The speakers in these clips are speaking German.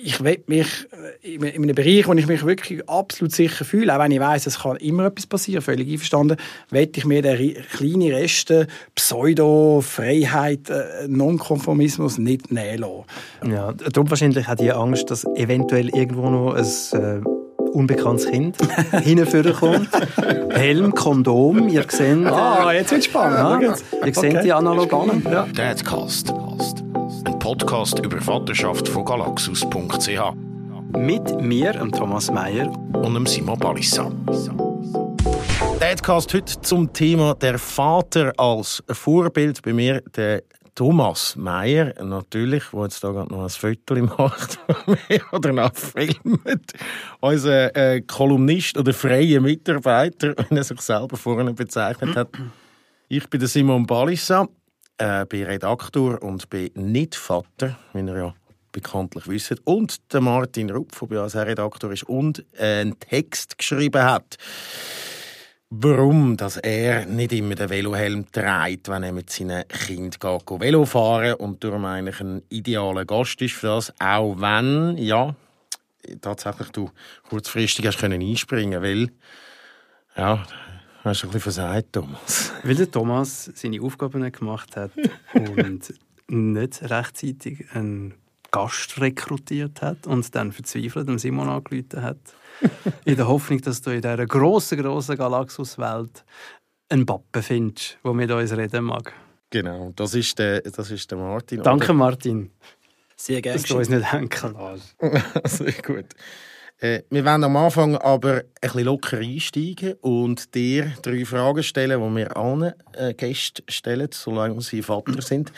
ich will mich äh, in einem Bereich, wo ich mich wirklich absolut sicher fühle, auch wenn ich weiß, es kann immer etwas passieren, völlig einverstanden, will ich mir den kleinen Resten Pseudo, Freiheit, äh, Nonkonformismus nicht nehmen lassen. Ja, darum wahrscheinlich hat die Angst, dass eventuell irgendwo noch ein äh, unbekanntes Kind hinführen kommt. Helm, Kondom, ihr seht... Ah, jetzt wird spannend. Ja, ihr seht okay. die Analogien. Ja. Dadcast. Ein Podcast über Vaterschaft von galaxus.ch. Mit mir, Thomas Meyer. Und Simon Balissa. Dadcast heute zum Thema der Vater als Vorbild. Bei mir der Thomas Meyer, natürlich, der jetzt da gerade noch ein Foto macht oder noch filmt. Unser äh, Kolumnist oder freier Mitarbeiter, wenn er sich selber vorne bezeichnet hat. Ich bin der Simon Balissa, äh, bin Redaktor und bin nicht Vater, wie ihr ja bekanntlich wisst. Und der Martin Rupf, der bei uns Redaktor ist und einen Text geschrieben hat warum dass er nicht immer den Velohelm trägt, wenn er mit seinen Kindern geht, Velo fahren und darum eigentlich ein idealer Gast ist für das, auch wenn, ja, tatsächlich du kurzfristig hast können einspringen weil, ja, hast du ein bisschen versagt, Thomas. Weil der Thomas seine Aufgaben nicht gemacht hat und nicht rechtzeitig einen Gast rekrutiert hat und dann verzweifelt dem Simon angerufen hat in der Hoffnung, dass du in dieser grossen, grossen Galaxuswelt einen Pappen findest, der mit uns reden mag. Genau, das ist der, das ist der Martin. Danke, Martin. Sehr gerne. Dass du uns nicht henken lässt. Sehr gut. Äh, wir werden am Anfang aber ein bisschen locker einsteigen und dir drei Fragen stellen, die wir allen äh, Gästen stellen, solange sie Vater sind.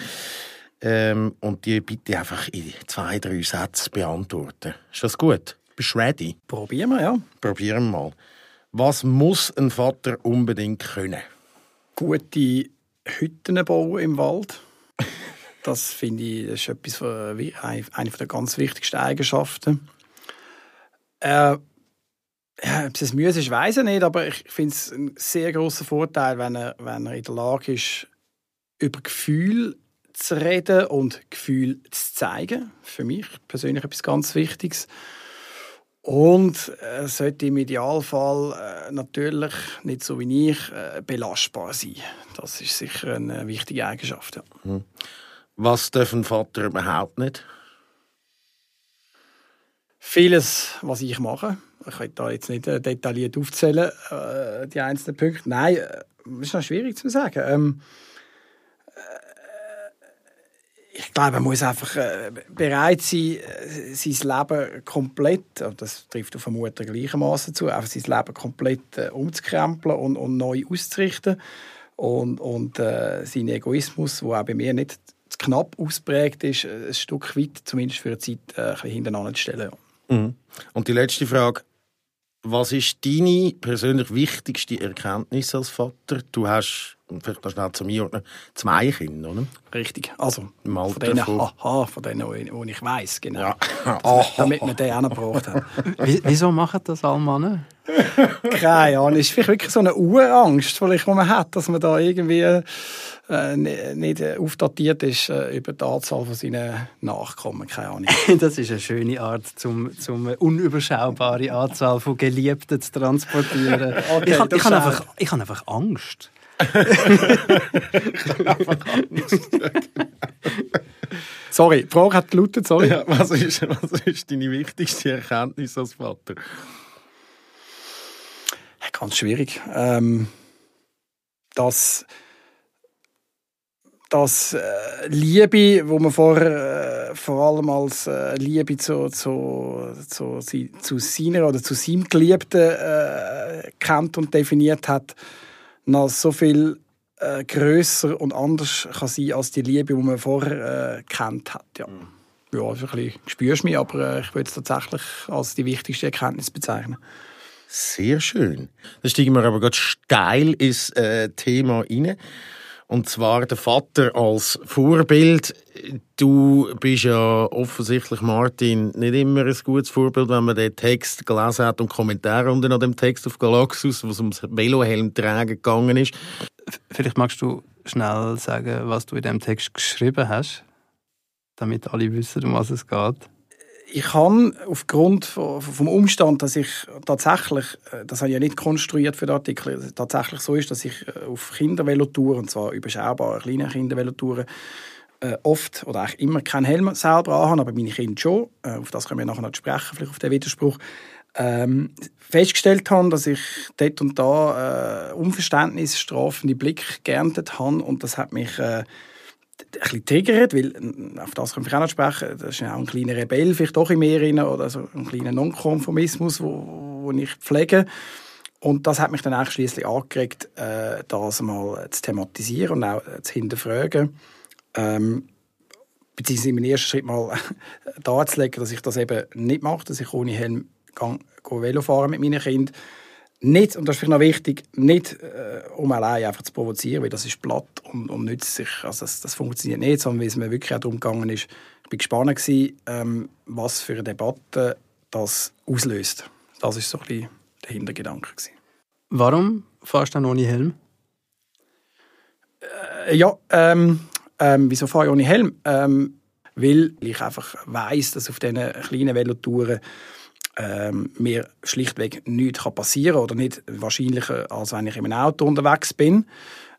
Ähm, und die bitte einfach in zwei, drei Sätzen beantworten. Ist das gut? Bist du ready? Probieren wir, ja. Probieren wir mal. Was muss ein Vater unbedingt können? Gute Hütten bauen im Wald. Das finde ich das ist etwas von, eine der ganz wichtigsten Eigenschaften. Äh, ja, ob es müsse ist, weiß ich nicht, aber ich finde es einen sehr großen Vorteil, wenn er, wenn er in der Lage ist, über Gefühl zu reden und Gefühl zu zeigen. Für mich persönlich etwas ganz Wichtiges. Und er sollte im Idealfall äh, natürlich nicht so wie ich äh, belastbar sein. Das ist sicher eine wichtige Eigenschaft. Ja. Hm. Was darf ein Vater überhaupt nicht? Vieles, was ich mache. Ich kann da jetzt nicht äh, detailliert aufzählen, äh, die einzelnen Punkte. Nein, äh, ist noch schwierig zu sagen. Ähm, ich glaube, man muss einfach bereit sein, sein Leben komplett, das trifft auf eine Mutter gleichermaßen zu, einfach sein Leben komplett umzukrempeln und, und neu auszurichten. Und, und äh, sein Egoismus, der auch bei mir nicht zu knapp ausprägt ist, ein Stück weit, zumindest für eine Zeit, ein bisschen hintereinander zu stellen. Mhm. Und die letzte Frage. Was ist deine persönlich wichtigste Erkenntnis als Vater? Du hast vielleicht noch schnell zu mir ordnen, zwei Kinder, oder? Richtig. Also, von denen, haha, von denen, die ich weiss, genau. Ja. damit man den auch noch gebraucht hat. Wieso machen das alle Männer? Keine Ahnung. Es ist vielleicht wirklich so eine Urangst, die man hat, dass man da irgendwie äh, nicht aufdatiert ist äh, über die Anzahl von seinen Nachkommen. Keine Ahnung. das ist eine schöne Art, zum, zum eine unüberschaubare Anzahl von Geliebten zu transportieren. Okay, ich habe hab einfach, hab einfach Angst. Sorry, die Frage hat gelautet, sorry. Ja, was, ist, was ist deine wichtigste Erkenntnis als Vater? Ganz schwierig. Ähm, dass dass äh, Liebe, wo man vorher äh, vor allem als äh, Liebe zu, zu, zu, zu seiner oder zu seinem Geliebten äh, kennt und definiert hat, noch so viel äh, größer und anders kann sein als die Liebe, die man vorher äh, kennt hat. Ja. Mhm. Ja, also ein bisschen spürst du mich, aber äh, ich würde es tatsächlich als die wichtigste Erkenntnis bezeichnen. Sehr schön. Dann steigen wir aber ganz steil ins äh, Thema rein. Und zwar der Vater als Vorbild. Du bist ja offensichtlich, Martin, nicht immer ein gutes Vorbild, wenn man den Text gelesen hat und Kommentare unter dem Text auf Galaxus, wo es ums Velohelm tragen gegangen ist. Vielleicht magst du schnell sagen, was du in dem Text geschrieben hast, damit alle wissen, um was es geht. Ich habe aufgrund vom Umstand, dass ich tatsächlich, äh, das habe ich ja nicht konstruiert für den Artikel, tatsächlich so ist, dass ich äh, auf Kindervelotouren, und zwar überschaubare kleine Kindervelotouren, äh, oft oder eigentlich immer keinen Helm selber anhabe, aber meine Kinder schon. Auf das können wir nachher noch sprechen, vielleicht auf den Widerspruch. Ähm, festgestellt habe, dass ich dort und da äh, Unverständnis, strafende Blick geerntet habe und das hat mich äh, ein bisschen triggert, weil, auf das können wir auch noch sprechen, das ist ja auch ein kleiner Rebell vielleicht doch in mir rein, oder so ein kleiner Nonkonformismus, wo ich pflege. Und das hat mich dann auch schließlich angeregt, äh, das mal zu thematisieren und auch zu hinterfragen. Ähm, beziehungsweise im ersten Schritt mal darzulegen, dass ich das eben nicht mache, dass ich ohne Helm gehe Velo fahren mit meinen Kindern nicht, und das ist vielleicht noch wichtig, nicht äh, um allein einfach zu provozieren, weil das ist platt und, und nützt sich, also das, das, funktioniert nicht, sondern weil es mir wirklich auch darum gegangen ist, ich war gespannt gewesen, ähm, was für eine Debatte das auslöst. Das ist so ein bisschen der Hintergedanke gewesen. Warum fährst du dann ohne Helm? Äh, ja, ähm, ähm, wieso fahre ich ohne Helm? Ähm, weil ich einfach weiß, dass auf diesen kleinen Velotouren ähm, mir schlichtweg nichts passieren kann oder nicht wahrscheinlicher, als wenn ich in einem Auto unterwegs bin.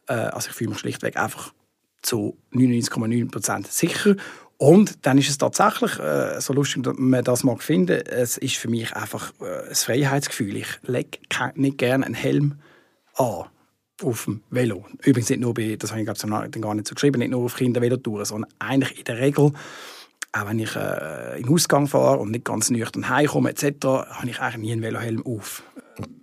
Äh, also ich fühle mich schlichtweg einfach zu 99,9% sicher. Und dann ist es tatsächlich, äh, so lustig man das mag finden, es ist für mich einfach äh, ein Freiheitsgefühl. Ich lege nicht gerne einen Helm an auf dem Velo. Übrigens nicht nur bei, das habe ich glaube gar nicht so geschrieben, nicht nur auf Kindervelotouren, sondern eigentlich in der Regel auch wenn ich äh, in den Ausgang fahre und nicht ganz nüchtern heimkomme etc., habe ich eigentlich nie einen Velohelm auf.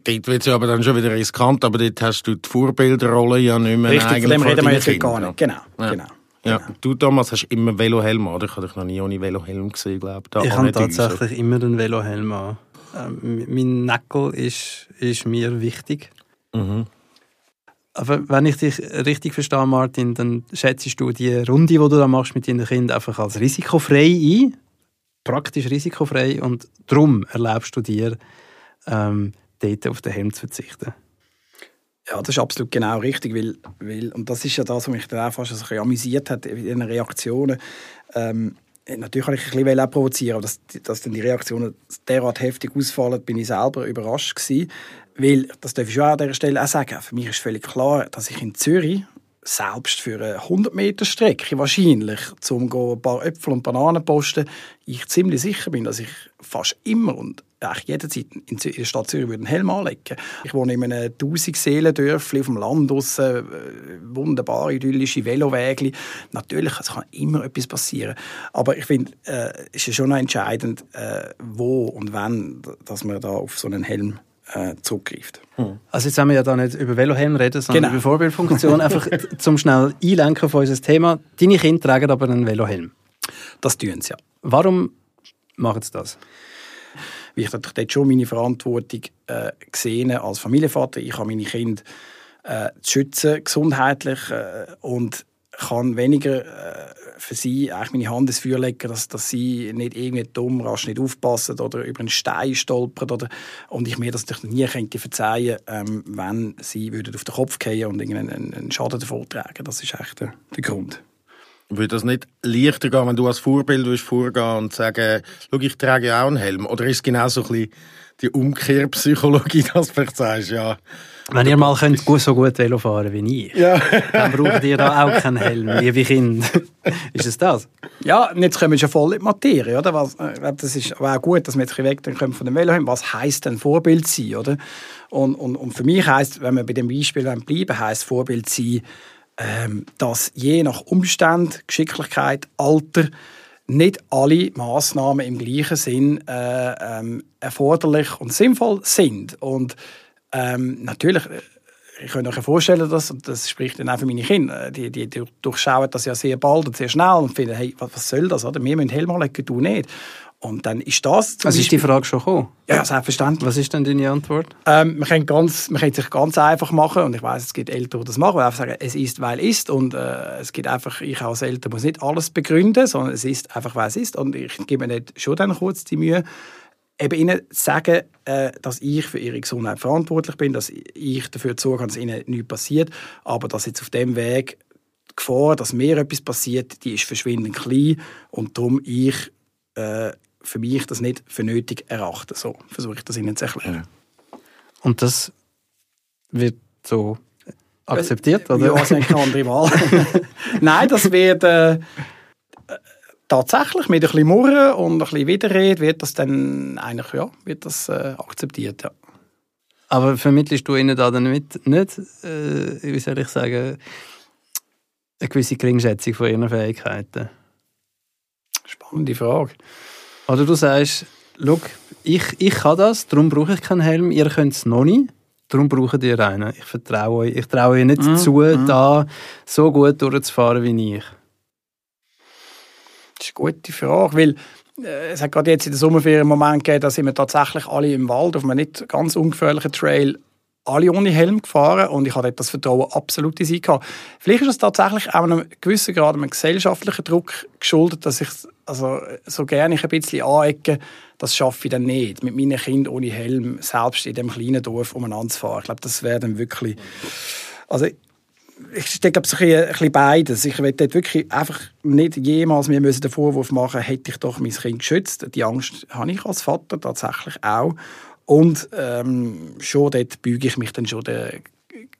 Dort wird es aber dann schon wieder riskant, aber dort hast du die Vorbilderrolle ja nicht mehr Richtig, von dem reden wir jetzt gar nicht. Genau, ja. genau. Ja. Genau. Du, Thomas, hast immer Velohelm an. Ich habe dich noch nie ohne Velohelm gesehen, glaube ich. Ich habe tatsächlich immer einen Velohelm an. Ähm, mein Nackel ist, ist mir wichtig. Mhm. Aber wenn ich dich richtig verstehe, Martin, dann schätzt du die Runde, die du da machst mit deinen Kindern, einfach als risikofrei ein. Praktisch risikofrei. Und darum erlaubst du dir, ähm, dort auf den Helm zu verzichten. Ja, das ist absolut genau richtig, weil, weil und das ist ja das, was mich dann auch fast ein bisschen amüsiert hat in den Reaktionen. Ähm, natürlich kann ich ein bisschen auch provozieren, aber dass, dass dann die Reaktionen derart heftig ausfallen, bin ich selber überrascht gewesen. Weil, das darf ich schon an dieser Stelle auch sagen, für mich ist völlig klar, dass ich in Zürich selbst für eine 100 Meter Strecke wahrscheinlich, um ein paar Äpfel und Bananen posten, ich ziemlich sicher bin, dass ich fast immer und eigentlich jederzeit in der Stadt Zürich einen Helm anlegen Ich wohne in einem 1000 Seelendörfli auf dem Land draussen, äh, wunderbare, idyllische Velowege. Natürlich, es kann immer etwas passieren. Aber ich finde, äh, es ist schon noch entscheidend, äh, wo und wann, dass man da auf so einen Helm äh, zurückgreift. Hm. Also jetzt haben wir ja da nicht über Velohelm reden, sondern genau. über Vorbildfunktion. Einfach zum schnell einlenken auf unser Thema. Deine Kinder tragen aber einen Velohelm. Das tun sie, ja. Warum machen sie das? Weil ich dort schon meine Verantwortung äh, gesehen als Familienvater. Ich habe meine Kinder äh, zu schützen, gesundheitlich äh, und kann weniger äh, für sie eigentlich meine Hand ins Feuer legen, dass, dass sie nicht irgendwie dumm, rasch nicht aufpassen oder über einen Stein stolpern oder und ich mir das natürlich nie könnte verzeihen, ähm, wenn sie würden auf den Kopf fallen und irgendeinen einen Schaden davon tragen. Das ist eigentlich der, der Grund. Würde das nicht leichter gehen, wenn du als Vorbild vorgehen und sagen, schau, ich trage ja auch einen Helm? Oder ist es genau so ein bisschen die Umkehrpsychologie, dass du vielleicht sagst, ja, wenn ihr mal könnt so gut Velo fahren wie ich, ja. dann braucht ihr da auch keinen Helm, wie Kind. ist es das? Ja, jetzt kommen wir schon voll in die Materie. Oder? Was, äh, das ist aber auch gut, dass wir jetzt weg kommen von dem Velo haben. Was heisst denn Vorbild sein? Oder? Und, und, und für mich heisst, wenn wir bei dem Beispiel bleiben, heisst Vorbild sein, ähm, dass je nach Umstand, Geschicklichkeit, Alter, nicht alle Massnahmen im gleichen Sinn äh, ähm, erforderlich und sinnvoll sind. Und ähm, natürlich, äh, ich kann euch vorstellen, dass, und das spricht dann auch für meine Kinder, die, die, die durchschauen das ja sehr bald und sehr schnell und finden, hey, was, was soll das? Oder? Wir müssen Helm anlegen, du nicht. Und dann ist das... Also ist die Frage schon gekommen? Ja, selbstverständlich. Was ist denn deine Antwort? Ähm, man, kann ganz, man kann sich ganz einfach machen und ich weiß, es gibt Eltern, die das machen, die einfach sagen, es ist, weil es ist und äh, es gibt einfach, ich als Eltern muss nicht alles begründen, sondern es ist einfach, weil es ist und ich gebe mir nicht schon dann kurz die Mühe, eben ihnen sagen, äh, dass ich für ihre Gesundheit verantwortlich bin, dass ich dafür sorge, dass ihnen nichts passiert, aber dass jetzt auf dem Weg die Gefahr, dass mir etwas passiert, die ist verschwindend klein und darum ich äh, für mich das nicht für nötig erachten. So versuche ich das Ihnen zu erklären. Und das wird so akzeptiert, oder? Ja, es ist keine andere Wahl. Nein, das wird äh, tatsächlich mit ein bisschen Murren und ein bisschen Widerrede wird das dann eigentlich, ja, wird das äh, akzeptiert, ja. Aber vermittelst du ihnen da dann nicht, nicht äh, wie soll ich sagen, eine gewisse Geringschätzung von ihren Fähigkeiten? Spannende Frage. Oder du sagst, schau, ich, ich kann das, darum brauche ich keinen Helm, ihr könnt es noch nicht, darum braucht ihr einen. Ich vertraue euch, ich traue euch nicht Mhm, zu, mhm. da so gut durchzufahren wie ich. Das ist eine gute Frage, weil äh, es hat gerade jetzt in der Sommerferien einen Moment gegeben, da sind wir tatsächlich alle im Wald auf einem nicht ganz ungefährlichen Trail alle ohne Helm gefahren und ich hatte das Vertrauen absolut in sie gehabt. Vielleicht ist es tatsächlich auch einem gewissen Grad einem gesellschaftlichen Druck geschuldet, dass ich also so gerne ich ein bisschen anecke, das schaffe ich dann nicht, mit meinen Kindern ohne Helm selbst in dem kleinen Dorf umeinander zu fahren. Ich glaube, das wäre dann wirklich... Also ich denke, ein bisschen- ein bisschen beides. Ich will dort wirklich einfach nicht jemals mir müssen den Vorwurf machen, hätte ich doch mein Kind geschützt. Die Angst habe ich als Vater tatsächlich auch. Und ähm, schon dort büge ich mich dann schon der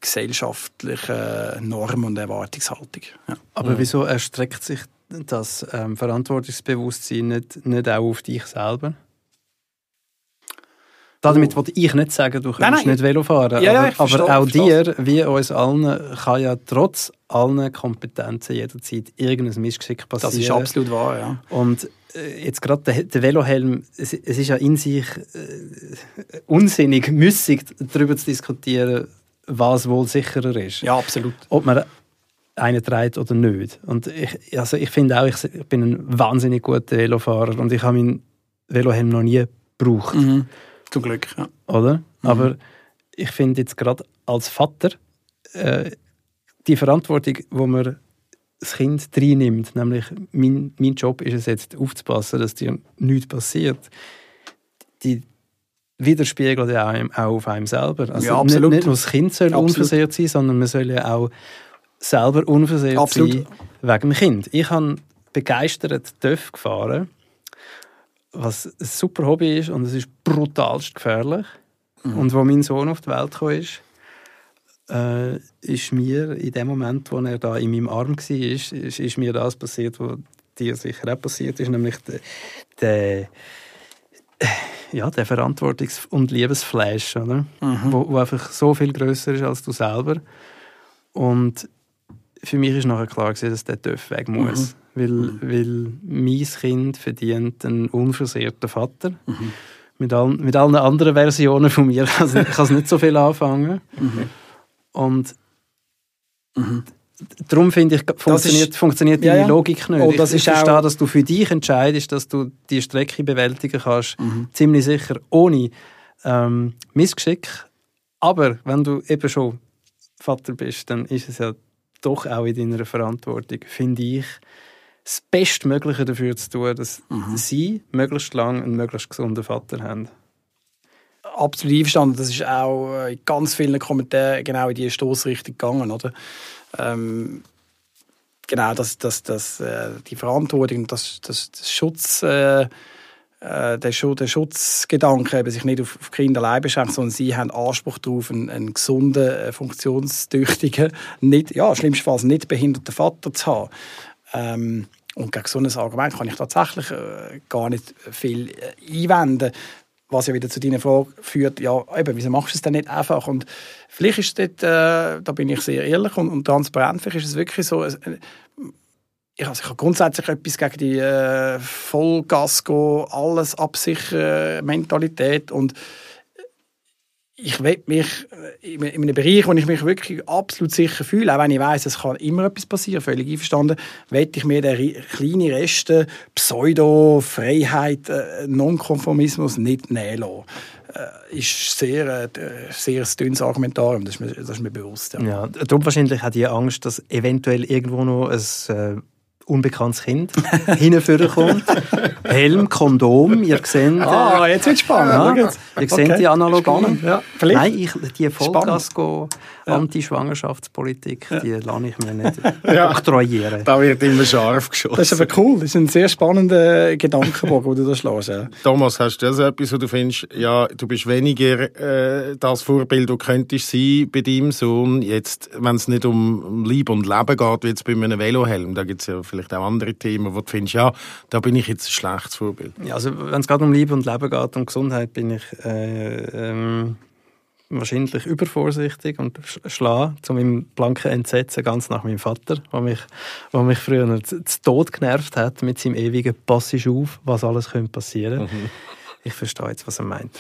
gesellschaftlichen Norm und Erwartungshaltung. Ja. Aber wieso erstreckt sich das ähm, Verantwortungsbewusstsein nicht, nicht auch auf dich selber? Damit wollte ich nicht sagen, du kannst nicht Velo fahren. Ja, ja, aber, aber auch dir, wie uns allen, kann ja trotz allen Kompetenzen jederzeit irgendein Missgeschick passieren. Das ist absolut wahr, ja. Und äh, jetzt gerade der, der Velohelm, es, es ist ja in sich äh, unsinnig, müssig darüber zu diskutieren, was wohl sicherer ist. Ja, absolut. Ob man einen trägt oder nicht. Und ich, also ich finde auch, ich, ich bin ein wahnsinnig guter Velofahrer und ich habe meinen Velohelm noch nie gebraucht, Mhm. Zum Glück, ja. oder? Aber ich finde jetzt gerade als Vater äh, die Verantwortung, wo man das Kind reinnimmt, nämlich mein, mein Job ist es jetzt aufzupassen, dass dir nichts passiert, die widerspiegelt ja auch auf einem selber. Also Ja, absolut. Nicht, nicht nur das Kind soll Absolut. unversehrt sein, sondern man soll ja auch selber unversehrt Absolut. sein wegen dem Kind. Ich habe begeistert TÜV gefahren, was ein super Hobby ist und es ist brutalst gefährlich. Und wo mein Sohn auf die Welt kam, ist, äh, ist mir in dem Moment, wo er da in meinem Arm war, ist, ist, ist mir das passiert, was dir sicher auch passiert ist, nämlich der, der, ja, der Verantwortungs- und Liebesflash, oder? Wo, wo einfach so viel größer ist als du selber. Und für mich ist nachher klar gewesen, dass der TÜV weg muss. Weil, weil mein Kind verdient einen unversehrten Vater. Mit, allen, mit allen anderen Versionen von mir kann es- kann es nicht so viel anfangen. Und darum finde ich, funktioniert, funktioniert Ja, deine ja. Logik nicht. Ich das ich ist auch- verstehe, dass du für dich entscheidest, dass du die Strecke bewältigen kannst, Mhm. ziemlich sicher, ohne ähm, Missgeschick. Aber wenn du eben schon Vater bist, dann ist es ja doch auch in deiner Verantwortung, finde ich, das Bestmögliche dafür zu tun, dass Mhm. sie möglichst lang einen möglichst gesunden Vater haben. absolut einverstanden. Das ist auch äh, in ganz vielen Kommentaren genau in diese Stoßrichtung gegangen, oder? Ähm, genau, dass das, das, äh, die Verantwortung, das, das, das Schutz, äh, äh, der, Schu der Schutzgedanke eben sich nicht auf, auf Kinder allein beschränkt, sondern sie haben Anspruch darauf, einen, einen gesunden, äh, funktionstüchtigen, nicht, ja, schlimmstenfalls nicht behinderten Vater zu haben. Ähm, und gegen so ein Argument kann ich tatsächlich äh, gar nicht viel äh, einwenden. Was ja wieder zu deiner Frage führt, ja, eben, wieso machst du es denn nicht einfach? Und vielleicht ist dort, äh, da bin ich sehr ehrlich und, und transparent, vielleicht ist es wirklich so, es- ich, habe grundsätzlich etwas gegen die äh, Vollgas-Go, alles absichern Mentalität und ich will mich äh, in in einem Bereich, wo ich mich wirklich absolut sicher fühle, auch wenn ich weiß, es kann immer etwas passieren, völlig einverstanden, will ich mir den kleinen Resten Pseudo-Freiheit, äh, Nonkonformismus nicht nehmen lassen. Äh, ist sehr, äh, sehr ein dünnes Argumentarium, das ist mir, das ist mir bewusst. Ja. Ja, darum wahrscheinlich auch die Angst, dass eventuell irgendwo noch ein äh, unbekanntes Kind hinführen kommt. Helm, Kondom, ihr seht... Ah, jetzt wird spannend. Ja, ihr seht Okay. die Analogie. Spannend, ja. Vielleicht. Nein, ich, die Vollgas go Anti-Schwangerschaftspolitik, die lasse ich mir nicht Ja. oktroyieren. Da wird immer scharf geschossen. Das ist aber cool. Das ist ein sehr spannender Gedankenbogen, den du da schlägst. Ja. Thomas, hast du das etwas, wo du findest, ja, du bist weniger äh, das Vorbild, du könntest sein bei deinem Sohn, jetzt, wenn es nicht um, um Liebe und Leben geht, wie jetzt bei einem Velohelm, da gibt es ja vielleicht auch andere Themen, wo du findest, ja, da bin ich jetzt ein schlechtes Vorbild. Ja, also wenn es gerade um Liebe und Leben geht, um Gesundheit, bin ich äh, ähm, wahrscheinlich übervorsichtig und sch- schlage zu meinem blanken Entsetzen ganz nach meinem Vater, der mich, der mich früher zu Tod genervt hat mit seinem ewigen «Passisch auf, was alles könnte passieren». Ich verstehe jetzt, was er meint.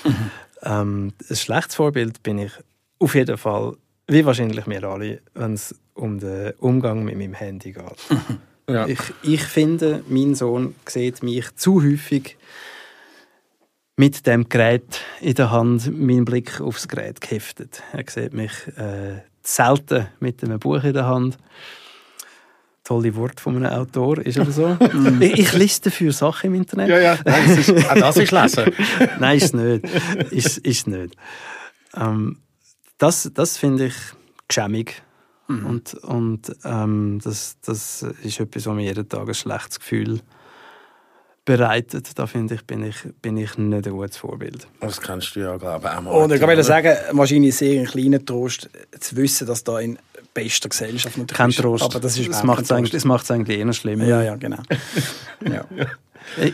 Ähm, ein schlechtes Vorbild bin ich auf jeden Fall, wie wahrscheinlich wir alle, wenn es um den Umgang mit meinem Handy geht. Ja. Ich, ich finde, mein Sohn sieht mich zu häufig mit dem Gerät in der Hand, meinen Blick aufs Gerät geheftet. Er sieht mich äh, selten mit einem Buch in der Hand. Tolle Wort von einem Autor, ist aber so. ich, ich lese dafür Sachen im Internet. ja, Nein, das ist, auch das ist Lesen. Nein, ist nicht. Ist, ist nicht. Ähm, das das finde ich geschämig. Und, und ähm, das, das ist etwas, was mir jeden Tag ein schlechtes Gefühl bereitet. Da finde ich, bin ich, bin ich nicht ein gutes Vorbild. Das kannst du ja, glaube ich, auch mal. Und ich kann sagen, wahrscheinlich sehr ein kleiner Trost, zu wissen, dass da in bester Gesellschaft natürlich Kein. Trost. Aber das ist das macht es eigentlich, Trost. das macht's eigentlich eher schlimmer. Ja, ja, genau. ja.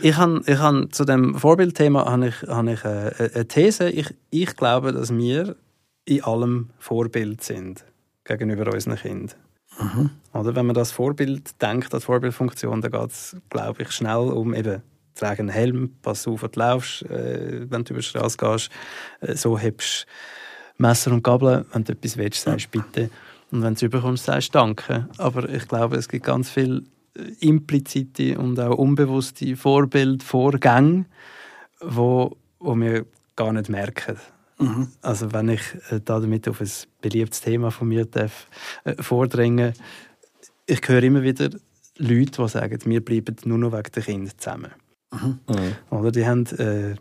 Ich, han, ich han, zu dem Vorbildthema habe ich, han ich äh, eine These. Ich, ich glaube, dass wir in allem Vorbild sind gegenüber unseren Kindern. Oder wenn man das Vorbild denkt, als Vorbildfunktion, dann geht es, glaube ich, schnell um eben trage einen Helm, pass auf, wenn du laufst, äh, wenn du über die Straße gehst, äh, so hebst Messer und Gabel, wenn du etwas willst, sagst bitte. Und wenn du es überkommst, sagst danke. Aber ich glaube, es gibt ganz viele äh, implizite und auch unbewusste Vorbildvorgänge, wo, wo wir gar nicht merken. Also wenn ich äh, da damit auf ein beliebtes Thema von mir darf, äh, vordringen ich höre immer wieder Leute, die sagen, wir bleiben nur noch wegen der Kinder zusammen. Oder? Die haben äh,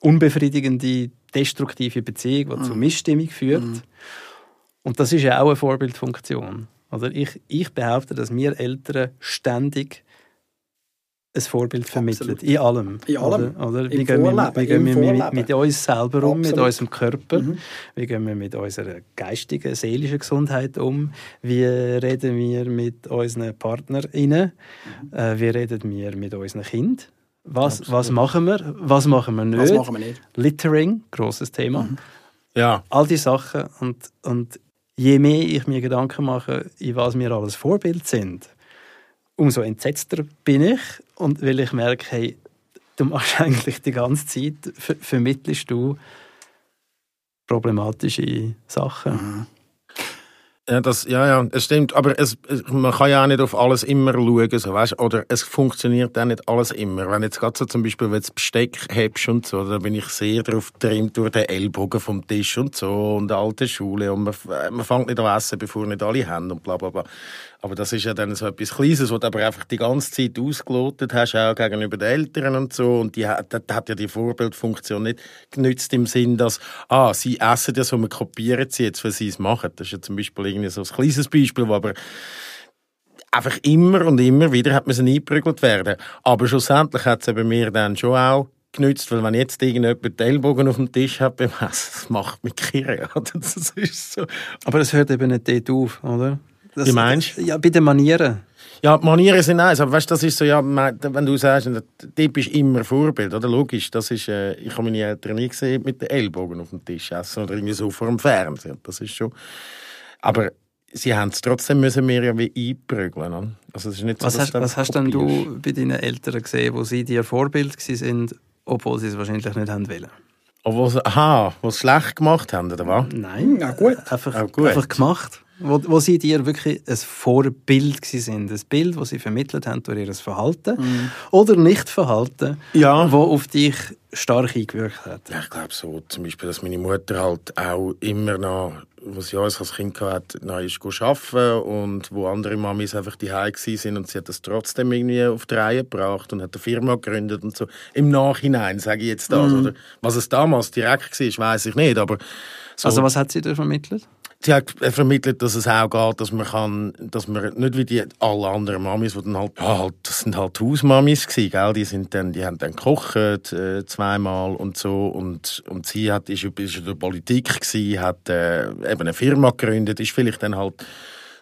unbefriedigende, destruktive Beziehung, die zu Missstimmung führt. Und das ist ja auch eine Vorbildfunktion. Oder? Ich, ich behaupte, dass wir Eltern ständig ein Vorbild vermitteln. Absolut. In allem. In allem. Oder, oder? Im Wie gehen wir, wie gehen im wir mit, mit uns selber um, mit Absolut. unserem Körper? Mhm. Wie gehen wir mit unserer geistigen, seelischen Gesundheit um? Wie reden wir mit unseren PartnerInnen? Mhm. Äh, wie reden wir mit unseren Kindern? Was, was machen wir? Was machen wir nicht? Das machen wir nicht. Littering, grosses Thema. Ja, All die Sachen. Und, und je mehr ich mir Gedanken mache, in was wir alles Vorbild sind, umso entsetzter bin ich. Und weil ich merke, hey, du machst eigentlich die ganze Zeit, ver vermittelst du problematische Sachen. Ja, das, ja, ja, es stimmt. Aber es, man kann ja auch nicht auf alles immer schauen. So, weißt? Oder es funktioniert auch nicht alles immer. Wenn jetzt gerade so zum Beispiel, wenn du Besteck hebst und so, da bin ich sehr darauf getrimmt durch den Ellbogen vom Tisch und so und alte Schule. Und man, man fängt nicht an essen, bevor nicht alle haben und bla bla bla. Aber das ist ja dann so etwas Kleines, was du aber einfach die ganze Zeit ausgelotet hast, auch gegenüber den Eltern und so. Und die hat, das hat ja die Vorbildfunktion nicht genützt im Sinn, dass, ah, sie essen das und wir kopieren sie jetzt, weil sie es machen. Das ist ja zum Beispiel irgendwie so ein kleines Beispiel, wo aber einfach immer und immer wieder hat man sie eingeprügelt werden. Aber schlussendlich hat es bei mir dann schon auch genützt, weil wenn jetzt irgendjemand den Ellbogen auf dem Tisch hat beim Essen, das macht mich kirre. Das ist so. Aber das hört eben nicht dort auf, oder? Das, Wie meinst Ja, bei den Manieren. Ja, die Manieren sind eins, aber weißt, das ist so, ja, wenn du sagst, der Typ ist immer Vorbild, oder? Logisch, das ist, äh, ich habe meine Eltern nie gesehen mit den Ellbogen auf dem Tisch essen oder irgendwie so vor dem Fernseher, das ist schon, aber sie haben es trotzdem müssen mir ja wie einprügeln, oder? also es ist nicht so, Was hast, du was hast denn du bei deinen Eltern gesehen, wo sie dir Vorbild sind, obwohl sie es wahrscheinlich nicht haben wollen? Obwohl sie, aha, was sie schlecht gemacht haben, oder was? Nein, Ja, gut. Einfach, Auch gut. einfach gemacht. Wo, wo sie dir wirklich ein Vorbild gsi sind. Ein Bild, das sie vermittelt haben durch ihr Verhalten oder Nicht-Verhalten, Ja. wo auf dich stark eingewirkt hat. Ja, ich glaube so, zum Beispiel, dass meine Mutter halt auch immer noch wo sie uns als Kind hatte, nein, ist arbeiten und wo andere Mamis einfach die sind und sie hat das trotzdem irgendwie auf die Reihe gebracht und hat eine Firma gegründet und so. Im Nachhinein sage ich jetzt das. Mhm. Oder was es damals direkt war, weiß ich nicht, aber so. Also was hat sie da vermittelt? Sie hat vermittelt, dass es auch geht, dass man kann, dass man nicht wie die alle anderen Mamis, die dann halt, ja, halt das sind halt Hausmamis gewesen, gell? Die sind dann, die haben dann gekocht äh, zweimal und so und und sie hat ist, ist in der Politik gewesen, hat äh, eben eine Firma gegründet, ist vielleicht dann halt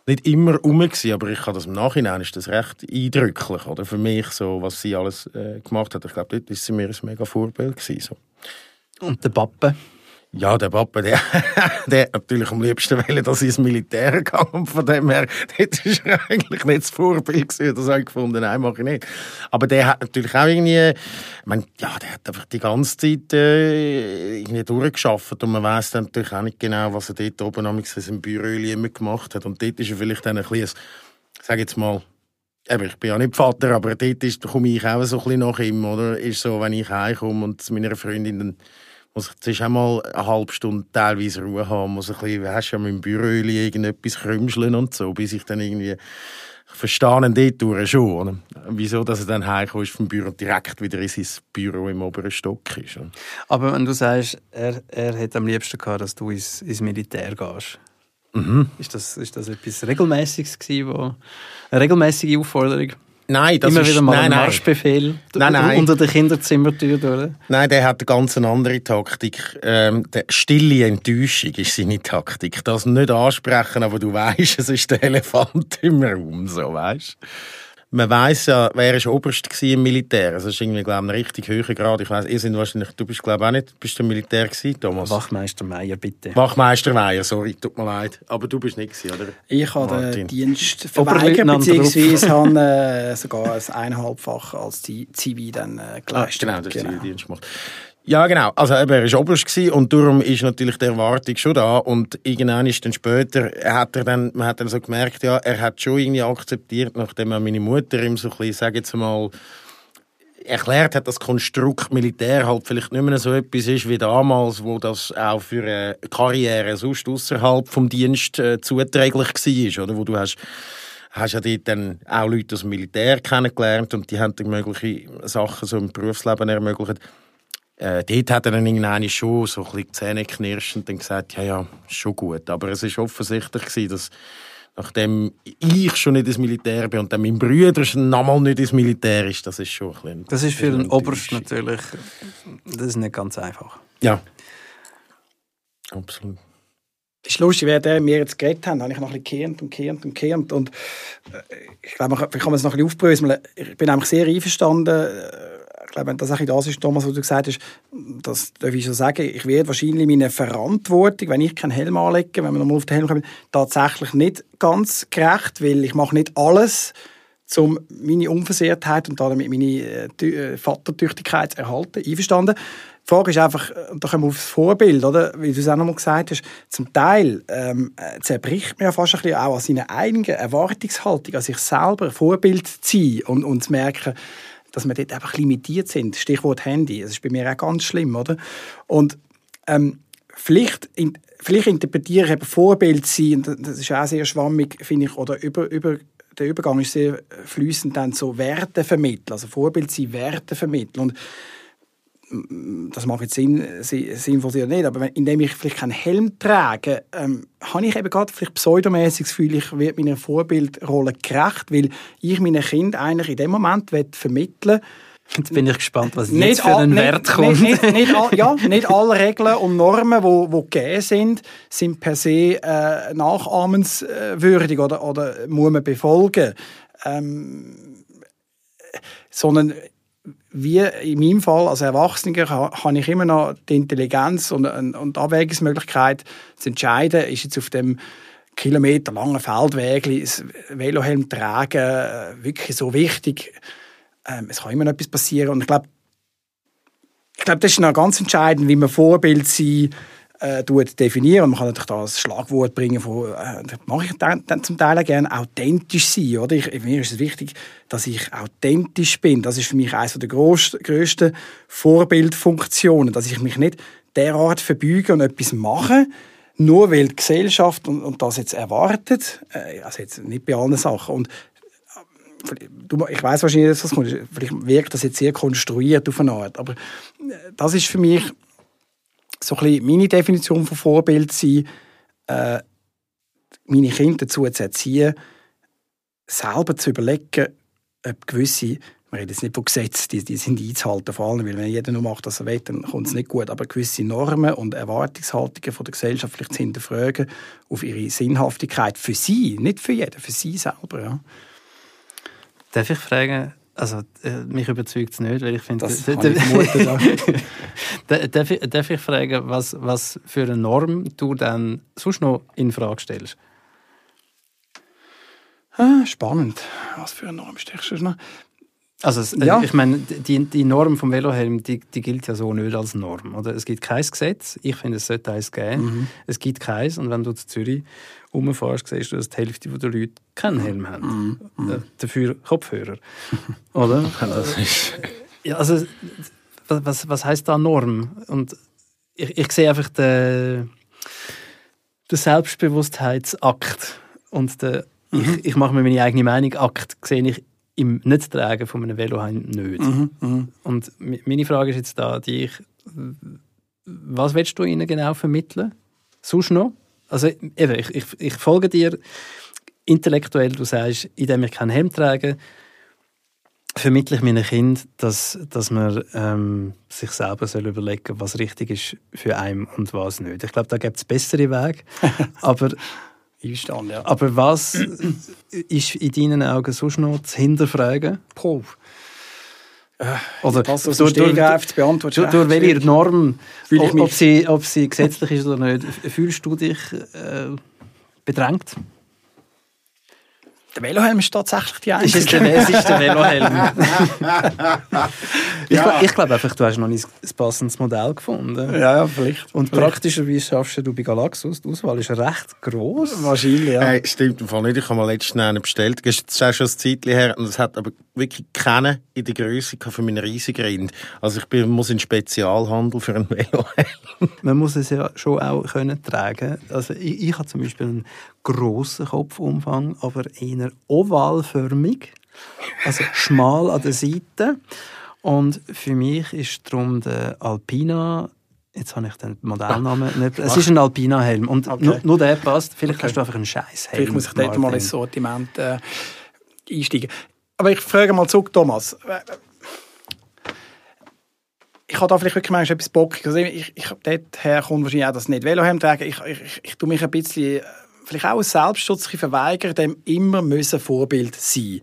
nicht immer um gewesen, aber ich kann das im Nachhinein ist das recht eindrücklich, oder für mich so, was sie alles äh, gemacht hat. Ich glaube, dort ist sie mir ein mega Vorbild gewesen, so. Und der Pappe? Ja, der Papa, der, der hat natürlich am liebsten wollen, dass ich ins Militär. Und von dem her, das war eigentlich nicht das Vorbild gewesen. Das habe ich gefunden, nein, mache ich nicht. Aber der hat natürlich auch irgendwie, ich meine, ja, der hat einfach die ganze Zeit äh, irgendwie durchgeschafft. Und man weiss dann natürlich auch nicht genau, was er dort oben seinem Büro immer gemacht hat. Und dort ist er vielleicht dann ein bisschen, sag jetzt mal, ich bin ja nicht Vater, aber dort ist, komme ich auch so ein bisschen nach ihm, oder? Ist so, wenn ich heimkomme und zu meiner Freundin dann muss ich zuerst einmal eine halbe Stunde teilweise Ruhe haben, muss ein bisschen, weißt du, dem Büro irgendetwas krümscheln und so, bis ich dann irgendwie ich verstehe ihn dort schon. Oder? Wieso, dass er dann heimkommt vom Büro direkt wieder in sein Büro im oberen Stock ist. Oder? Aber wenn du sagst, er, er hätte am liebsten gehabt, dass du ins, ins Militär gehst, mhm. ist, das, ist das etwas Regelmäßiges gewesen, wo, eine regelmäßige Aufforderung? Nein, das Immer ist, wieder mal nein, ein Marschbefehl nein, nein. unter der Kinderzimmertür durch. Nein, der hat eine ganz andere Taktik. Ähm, der stille Enttäuschung ist seine Taktik. Das nicht ansprechen, aber du weißt, es ist der Elefant im Raum, so weißt man weiß ja, wer ist Oberst im Militär. Also das ist irgendwie, glaube ich, ein richtig hoher Grad. Ich weiß, ihr sind wahrscheinlich, du bist, glaube ich, auch nicht, bist du im Militär gewesen, Thomas? Wachmeister Meier, bitte. Wachmeister Meier, sorry, tut mir leid. Aber du bist nicht gewesen, oder? Ich habe den Dienst verweigert, beziehungsweise habe äh, sogar ein eineinhalbfach als Zivi dann äh, geleistet. Ah, genau, das genau. Zivildienst gemacht. Ja, genau. Also eben, er war Oberst und darum ist natürlich die Erwartung schon da. Und irgendwann ist dann später, hat er dann, man hat dann so gemerkt, ja, er hat schon irgendwie akzeptiert, nachdem meine Mutter ihm so ein bisschen, sage jetzt mal, erklärt hat, dass Konstrukt Militär halt vielleicht nicht mehr so etwas ist wie damals, wo das auch für eine Karriere sonst außerhalb vom Dienst äh, zuträglich war, oder? Wo du hast hast ja dort dann auch Leute aus dem Militär kennengelernt und die haben dann mögliche Sachen so im Berufsleben ermöglicht äh, dort hat er dann irgendwann schon so ein bisschen Zähne knirschend und gesagt, ja, ja, ist schon gut. Aber es war offensichtlich gewesen, dass nachdem ich schon nicht ins Militär bin und dann mein Bruder schon nochmal nicht ins Militär ist, das ist schon ein bisschen... Das ist für einen Oberst natürlich, das ist nicht ganz einfach. Ja, absolut. Es ist lustig, während wir jetzt geredet haben, habe ich noch ein bisschen gehend und gehend und gehend und äh, ich glaube, ich kann man es noch ein bisschen aufbröseln. Ich bin eigentlich sehr einverstanden, äh, glaube, das auch das ist, Thomas, was du gesagt hast, das darf ich so sagen, ich werde wahrscheinlich meine Verantwortung, wenn ich keinen Helm anlege, wenn wir nochmal auf den Helm kommen, tatsächlich nicht ganz gerecht, weil ich mache nicht alles, um meine Unversehrtheit und damit meine äh, äh Vatertüchtigkeit zu erhalten. Einverstanden? Die Frage ist einfach, und da kommen wir aufs Vorbild, oder? Wie du es auch nochmal gesagt hast, zum Teil ähm, zerbricht man ja fast ein bisschen auch an seiner eigenen Erwartungshaltung, an sich selber Vorbild zu sein und, und zu merken, dass wir dort einfach limitiert sind. Stichwort Handy, das ist bei mir auch ganz schlimm, oder? Und ähm, vielleicht, in, vielleicht interpretiere ich eben Vorbild sein, das ist auch sehr schwammig, finde ich, oder über, über der Übergang ist sehr fließend dann so Werte vermitteln, also Vorbild sein, Werte vermitteln. Und das macht jetzt Sinn, sinnvoll oder nicht, aber indem ich vielleicht keinen Helm trage, ähm, habe ich eben gerade vielleicht pseudomäßig das Gefühl, ich werde meiner Vorbildrolle gerecht, weil ich meinen Kind eigentlich in dem Moment vermitteln Jetzt bin ich gespannt, was nicht jetzt für einen all, Wert kommt. Nicht, nicht, nicht, all, ja, nicht alle Regeln und Normen, die wo, wo gegeben sind, sind per se äh, nachahmenswürdig oder, oder muss man befolgen. Ähm, sondern wie in meinem Fall als Erwachsener habe ich immer noch die Intelligenz und, und die Abwägungsmöglichkeit zu entscheiden, ist jetzt auf dem kilometerlangen Feldweg das Velohelm tragen äh, wirklich so wichtig. Ähm, es kann immer noch etwas passieren und ich glaube, ich glaube, das ist noch ganz entscheidend, wie man Vorbild sein äh, definieren. Man kann natürlich da ein Schlagwort bringen von, äh, das mache ich dann, dann zum Teil gerne, authentisch sein. Oder? Ich, mir ist es wichtig, dass ich authentisch bin. Das ist für mich eines der grössten Vorbildfunktionen, dass ich mich nicht derart verbeuge und etwas mache, nur weil die Gesellschaft und, und das jetzt erwartet, äh, also jetzt nicht bei allen Sachen, und äh, ich weiß wahrscheinlich, dass das kommt, vielleicht wirkt das jetzt sehr konstruiert auf eine Art, aber äh, das ist für mich so ein bisschen meine Definition von Vorbild sein, äh, meine Kinder dazu zu erziehen, selber zu überlegen, ob gewisse wir reden jetzt nicht von Gesetzen, die, die sind einzuhalten vor allem, weil wenn jeder nur macht, was er will, dann kommt es nicht gut. Aber gewisse Normen und Erwartungshaltungen von der Gesellschaft vielleicht zu hinterfragen auf ihre Sinnhaftigkeit für sie, nicht für jeden, für sie selber. Ja. Darf ich fragen, also äh, mich überzeugt es nicht, weil ich finde... Das kann ich darf, ich, darf ich fragen, was, was für eine Norm du dann sonst noch in Frage stellst? Ah, spannend. Was für eine Norm stellst du noch? Also es, ja. ich meine, die, die Norm vom Velohelm, die, die gilt ja so nicht als Norm. Oder? Es gibt kein Gesetz. Ich finde, es sollte eins geben. Mhm. Es gibt keins. Und wenn du zu Zürich rumfährst, siehst du, dass die Hälfte der Leute keinen Helm haben. Mhm. Äh, dafür Kopfhörer. Oder? das ist... Ja, also, was, was heißt da Norm? Und ich, ich sehe einfach den, den Selbstbewusstheitsakt und den mhm. ich, ich mache mir meine eigene Meinung Akt sehe ich im Nicht-Tragen von einem Velohelm nicht. Mhm, mh. Und meine Frage ist jetzt da, die ich, was willst du ihnen genau vermitteln? Sonst noch? Also eben, ich, ich, ich folge dir intellektuell, du sagst, indem ich keinen Helm trage, vermittle ich meinen Kindern, dass, dass man ähm, sich selber soll überlegen soll, was richtig ist für einen und was nicht. Ich glaube, da gibt es bessere Wege. aber Einverstanden, ja. Aber was ist in deinen Augen sonst noch zu hinterfragen? Puh. Äh, Oder das so durch, durch, durch, durch welche Norm, ob, ob, sie, ob sie gesetzlich ist oder nicht, fühlst du dich äh, bedrängt? Der Velohelm ist tatsächlich die einzige. Ist der, es ist der Velohelm. ich, ja. ich glaube einfach, du hast noch nicht ein passendes Modell gefunden. Ja, ja vielleicht. Und vielleicht. praktischerweise schaffst du bei Galaxus, die Auswahl ist recht gross. Wahrscheinlich, ja. Hey, stimmt im Fall nicht. Ich habe mal letztens einen bestellt. Das ist schon ein Zeitchen her. Und es hat aber wirklich keinen in der Größe für meine riesigen Rind. Also ich bin, muss in Spezialhandel für einen Velohelm. Man muss es ja schon auch können tragen. Also ich, ich habe zum Beispiel einen grossen Kopfumfang, aber eher ovalförmig, also schmal an der Seite. Und für mich ist darum der Alpina Jetzt habe ich den Modellnamen nicht. Es ist ein Alpina-Helm. Und okay. nur, nur, der passt. Vielleicht okay. hast du einfach einen scheiß Helm. Vielleicht muss ich dort mal ins Sortiment äh, einsteigen. Aber ich frage mal zurück, Thomas. Ich habe da vielleicht wirklich manchmal etwas Bock. Also ich, ich, dort her kommt wahrscheinlich auch das nicht Velohemd tragen. Ich, ich, ich, ich tue mich ein bisschen vielleicht auch aus Selbstschutz verweigern, dem immer müssen Vorbild sein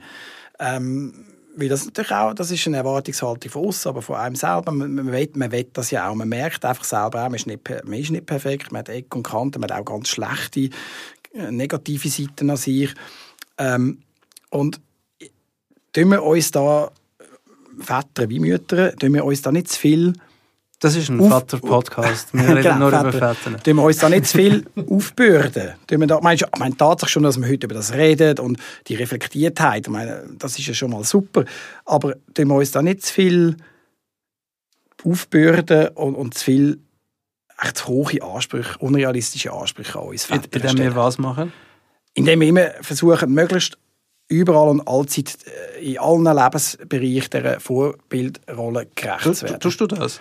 ähm, weil das natürlich auch, das ist eine Erwartungshaltung von uns, aber von einem selber. Man, man, will, man will das ja auch. Man merkt einfach selber auch, man ist nicht, man ist nicht perfekt, man hat Ecken und Kanten, man hat auch ganz schlechte, äh, negative Seiten an sich. Ähm, und tun wir uns da, Väter wie Mütter, tun wir uns da nicht zu viel das ist ein Vater-Podcast. Wir reden genau, nur Vater. über Väter. Tun wir uns da nicht zu viel aufbürden? Tun wir da, meinst du, meine, Tatsache schon, dass wir heute über das reden und die Reflektiertheit, meine, das ist ja schon mal super. Aber tun wir uns da nicht zu viel aufbürden und, und zu viel echt hohe Ansprüche, unrealistische Ansprüche an uns Väter Indem wir was machen? Indem wir immer versuchen, möglichst überall und allzeit äh, in allen Lebensbereichen dieser Vorbildrolle gerecht zu werden. Tust du das?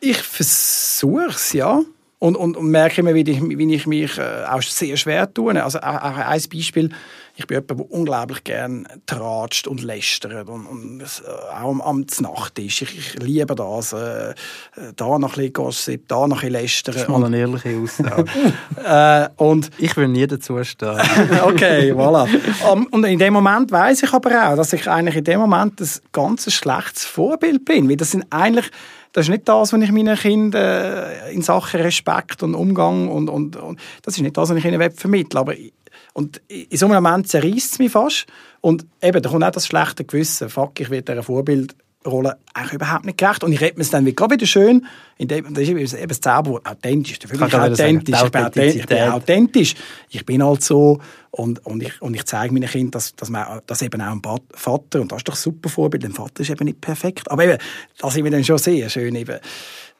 Ich versuche es, ja. Und, und, und merke immer, wie ich, wie ich mich äh, auch sehr schwer tue. Also ein Beispiel, ich bin jemand, der unglaublich gerne tratscht und lästert und, und äh, auch am, am Nachttisch. Ich, ich liebe das. Äh, da noch ein bisschen Gossip, da noch ein bisschen lästern. Das ist mal eine ehrliche Aussage. äh, und ich will nie dazu stehen. okay, voilà. Um, und in dem Moment weiß ich aber auch, dass ich eigentlich in dem Moment ein ganz schlechtes Vorbild bin. Weil das sind eigentlich das ist nicht das, was ich meinen Kindern äh, in Sachen Respekt und Umgang und, und, und das ist nicht das, was ich ihnen vermittle. Aber und in so einem Moment zerreißt es mich fast. Und eben, da kommt auch das schlechte Gewissen. Fuck, ich werde dieser Vorbildrolle eigentlich überhaupt nicht gerecht. Und ich rede mir es dann gerade wieder schön, indem, das ist eben das Zauberwort, authentisch. Für mich authentisch. Ich bin, authentisch. ich bin authentisch. Ich bin halt so. Und, und, ich, und ich zeige meinen Kindern, dass, dass, man, dass eben auch ein Vater, und das ist doch ein super Vorbild, ein Vater ist eben nicht perfekt. Aber eben, das ist mir dann schon sehr schön. Eben,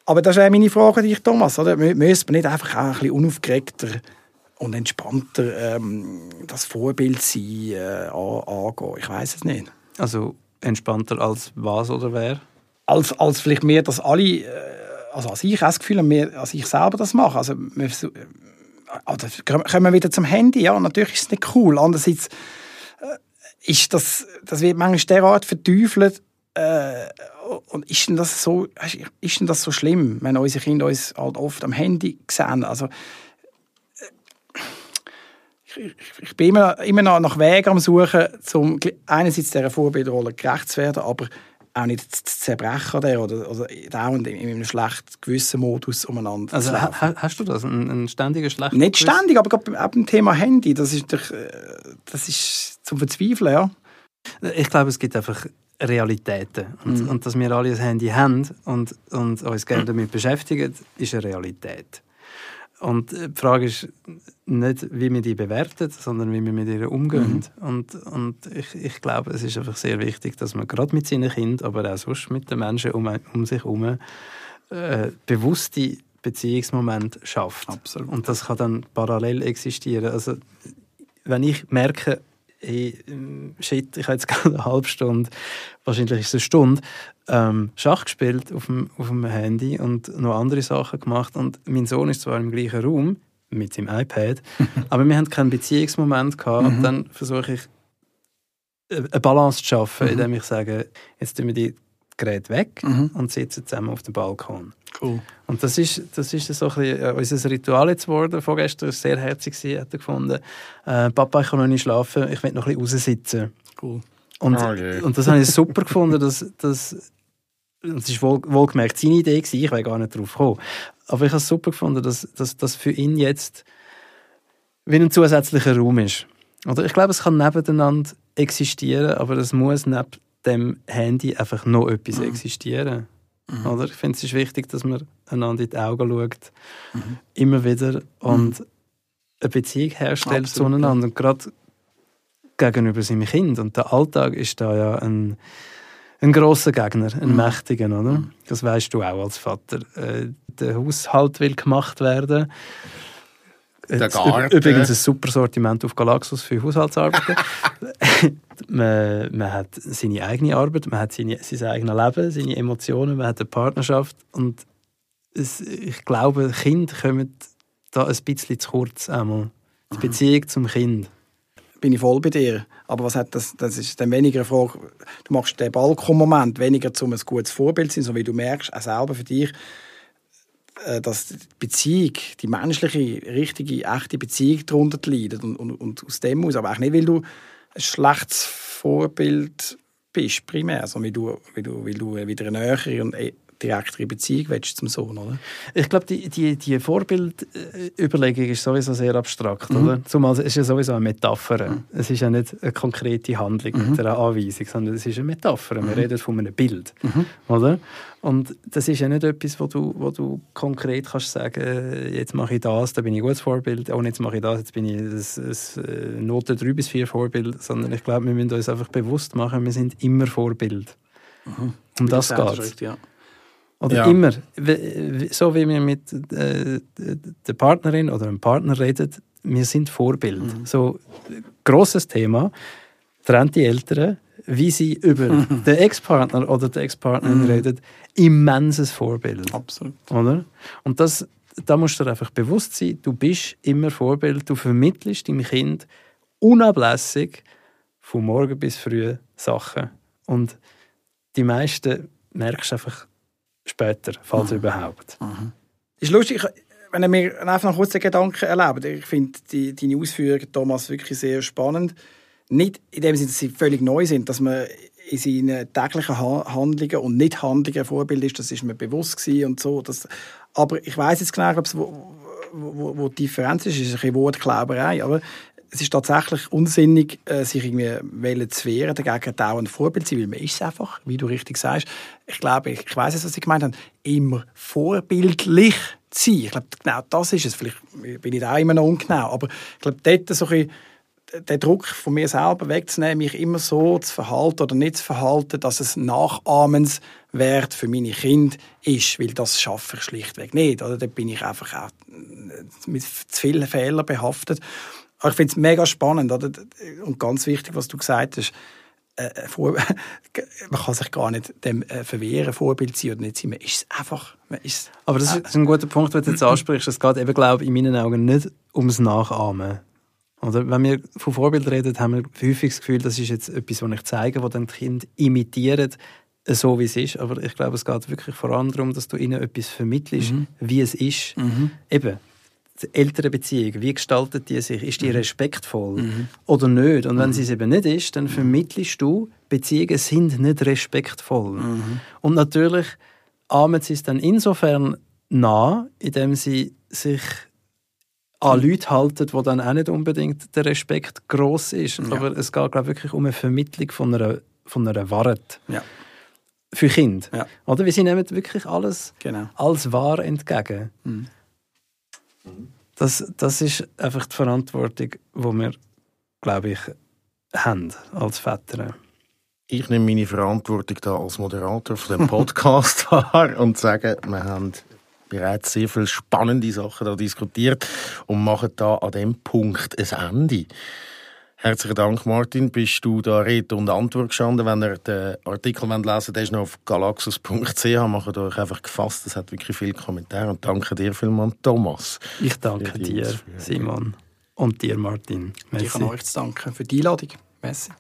Aber das wäre meine Frage an dich, Thomas. Oder? Müsste man nicht einfach auch ein bisschen unaufgeregter und entspannter ähm, das Vorbild sein äh, angehen? Ich weiß es nicht. Also entspannter als was oder wer? Als, als vielleicht mehr, dass alle, äh, also als ich das Gefühl habe, als ich selber das mache. Also, wir, also kommen wir wieder zum Handy. Ja, natürlich ist es nicht cool. Andererseits äh, ist das, das wird manchmal derart verteufelt, äh, und ist denn das so, ist denn das so schlimm, wenn unsere Kinder uns halt oft am Handy sehen? Also, äh, ich, ich, bin immer, immer noch nach Wegen am Suchen, um einerseits dieser Vorbildrolle gerecht zu werden, aber auch nicht zu zerbrechen oder, oder, oder dauernd in einem schlecht gewissen Modus umeinander Also ha, hast du das, einen, einen ständigen schlechten Nicht ständig, aber gerade beim Thema Handy, das ist, doch, äh, das ist zum Verzweifeln, ja. Ich glaube, es gibt einfach Realitäten. Und, mhm. und dass wir alle ein Handy haben und, und uns gerne damit beschäftigen, ist eine Realität. Und die Frage ist nicht, wie wir die bewerten, sondern wie wir mit ihr umgehen. Mhm. Und, und ich, ich glaube, es ist einfach sehr wichtig, dass man gerade mit seinen Kindern, aber auch sonst mit den Menschen um, um sich herum äh, bewusste Beziehungsmomente schafft. Absolut. Und das kann dann parallel existieren. Also, wenn ich merke, hey, ähm, shit, ich habe jetzt gerade eine halbe Stunde, wahrscheinlich ist es eine Stunde, ähm, Schach gespielt auf dem, auf dem Handy und noch andere Sachen gemacht. Und mein Sohn ist zwar im gleichen Raum mit seinem iPad, aber wir haben keinen Beziehungsmoment gehabt. Mhm. Und dann versuche ich, äh, eine Balance zu schaffen, mhm. indem ich sage, jetzt tun wir die Geräte weg mhm. und sitzen zusammen auf dem Balkon. Cool. Und das ist, das ist so ein bisschen, äh, unser Ritual jetzt geworden. Vorgestern war sehr herzig, hat er gefunden. Äh, Papa, ich kann noch nicht schlafen, ich will noch ein bisschen raussitzen. Cool. Und, okay. und das habe ich super gefunden, dass, dass es war wohl, wohlgemerkt seine Idee, gewesen, ich wäre gar nicht drauf gekommen. Aber ich habe es super gefunden, dass das für ihn jetzt wie ein zusätzlicher Raum ist. Oder ich glaube, es kann nebeneinander existieren, aber es muss neben dem Handy einfach noch etwas mhm. existieren. Mhm. Oder? Ich finde, es ist wichtig, dass man einander in die Augen schaut, mhm. immer wieder, und mhm. eine Beziehung herstellt Absolut, zueinander. Und gerade gegenüber seinem Kind. Und der Alltag ist da ja ein, ein großer Gegner, ein mhm. mächtiger, oder? Mhm. Das weißt du auch als Vater. Äh, der Haushalt will gemacht werden. Übrigens ein super Sortiment auf Galaxus für Haushaltsarbeiten. man, man hat seine eigene Arbeit, man hat seine, sein eigenes Leben, seine Emotionen, man hat eine Partnerschaft und es, ich glaube, Kinder kommen da ein bisschen zu kurz einmal. Die mhm. Beziehung zum Kind. Bin ich voll bei dir. Aber was hat das, das ist dann weniger eine Frage, du machst den Balkonmoment weniger zum ein gutes Vorbild sein, sondern wie du merkst, auch selber für dich, äh, dass die Beziehung, die menschliche, richtige, echte Beziehung darunter leidet. Und, und, und aus dem aus, aber auch nicht, weil du ein schlechtes Vorbild bist, primär, sondern weil du, weil du, weil du wieder eine nähere und direktere Beziehung willst zum Sohn, oder? Ich glaube, die, die, die Vorbildüberlegung ist sowieso sehr abstrakt, mhm. oder? Zumal es ist ja sowieso eine Metapher. Mhm. Es ist ja nicht eine konkrete Handlung mhm. mit einer Anweisung, sondern es ist eine Metapher. Wir mhm. reden von einem Bild, mhm. oder? Und das ist ja nicht etwas, wo du, wo du konkret kannst sagen, jetzt mache ich das, da bin ich ein gutes Vorbild, und jetzt mache ich das, jetzt bin ich ein, ein Note 3 bis 4 Vorbild, sondern ich glaube, wir müssen uns einfach bewusst machen, wir sind immer Vorbild. Mhm. Um das geht es. Ja. Oder ja. immer. So wie wir mit äh, der Partnerin oder dem Partner reden, wir sind Vorbild. Mhm. So großes Thema. Trennte Eltern, wie sie über mhm. den Ex-Partner oder die Ex-Partnerin mhm. reden, immenses Vorbild. Absolut. Oder? Und das, da musst du dir einfach bewusst sein, du bist immer Vorbild, du vermittelst deinem Kind unablässig von morgen bis früh Sachen. Und die meisten merkst einfach später, falls mhm. überhaupt. Mhm. Ist lustig, wenn mir einfach noch kurz den Gedanken erlaubt. Ich finde die, deine Ausführungen, Thomas, wirklich sehr spannend. Nicht in dem Sinne, dass sie völlig neu sind, dass man in seinen täglichen Handlungen und Nicht-Handlungen ein Vorbild ist, das ist mir bewusst gewesen und so. Das, aber ich weiß jetzt genau, wo, wo, wo die Differenz ist, ist ein bisschen Wortklauberei, aber es ist tatsächlich unsinnig, äh, sich irgendwie zu wehren, dagegen ein Vorbild zu sein, weil man ist es einfach, wie du richtig sagst. Ich glaube, ich, ich weiß es, was Sie gemeint haben, immer vorbildlich zu sein. Ich glaube, genau das ist es. Vielleicht bin ich da immer noch ungenau, aber ich glaube, dort so ein den Druck von mir selber wegzunehmen, mich immer so zu verhalten oder nicht zu verhalten, dass es nachahmenswert für meine Kinder ist, weil das schaffe ich schlichtweg nicht. Oder? Da bin ich einfach auch mit zu vielen Fehlern behaftet. Aber ich finde es mega spannend oder? und ganz wichtig, was du gesagt hast. Äh, man kann sich gar nicht dem äh, verwehren, Vorbild sein oder nicht sein. Man ist es einfach. Man ist Aber das ist ein guter Punkt, den du jetzt ansprichst. Es geht eben, glaube ich, in meinen Augen nicht ums Nachahmen. Oder wenn wir von Vorbild reden, haben wir häufig das Gefühl, das ist jetzt etwas, was ich zeige, wo dann die Kinder imitieren, so wie es ist. Aber ich glaube, es geht wirklich vor allem darum, dass du ihnen etwas vermittelst, mhm. wie es ist. Mhm. Eben, die ältere Beziehung, wie gestaltet die sich? Ist die mhm. respektvoll mhm. oder nicht? Und wenn mhm. sie es eben nicht ist, dann vermittelst du, Beziehungen sind nicht respektvoll. Mhm. Und natürlich ahmen sie es dann insofern nah, indem sie sich an Leute halten, wo dann auch nicht unbedingt der Respekt groß ist. Ja. Aber es geht glaube wirklich um eine Vermittlung von einer, von einer Wahrheit. Ja. Für Kinder. Ja. Oder? Sie nehmen wirklich alles genau. als wahr entgegen. Mhm. Das, das ist einfach die Verantwortung, die wir, glaube ich, haben als Väter. Ich nehme meine Verantwortung da als Moderator von dem Podcast wahr und sage, wir haben bereits sehr viele spannende Sachen da diskutiert und machen da an dem Punkt ein Ende. Herzlichen Dank, Martin. Bist du da Rede und Antwort gestanden? Wenn ihr den Artikel lesen wollt, der ist noch auf galaxus.ch. Macht euch einfach gefasst. Es hat wirklich viele Kommentare. Und danke dir vielmals, Thomas. Ich danke dir, Simon. Und dir, Martin. Merci. Ich kann euch zu danken für die Einladung. Merci.